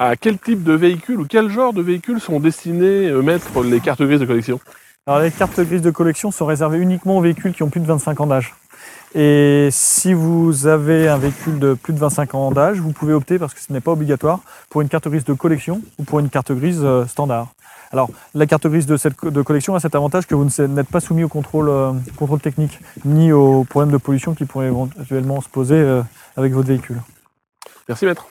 À quel type de véhicule ou quel genre de véhicule sont destinés euh, mettre les cartes grises de collection? Alors les cartes grises de collection sont réservées uniquement aux véhicules qui ont plus de 25 ans d'âge. Et si vous avez un véhicule de plus de 25 ans d'âge, vous pouvez opter, parce que ce n'est pas obligatoire, pour une carte grise de collection ou pour une carte grise euh, standard. Alors, la carte grise de, cette, de collection a cet avantage que vous n'êtes pas soumis au contrôle, euh, contrôle technique, ni aux problèmes de pollution qui pourraient éventuellement se poser avec votre véhicule. Merci maître.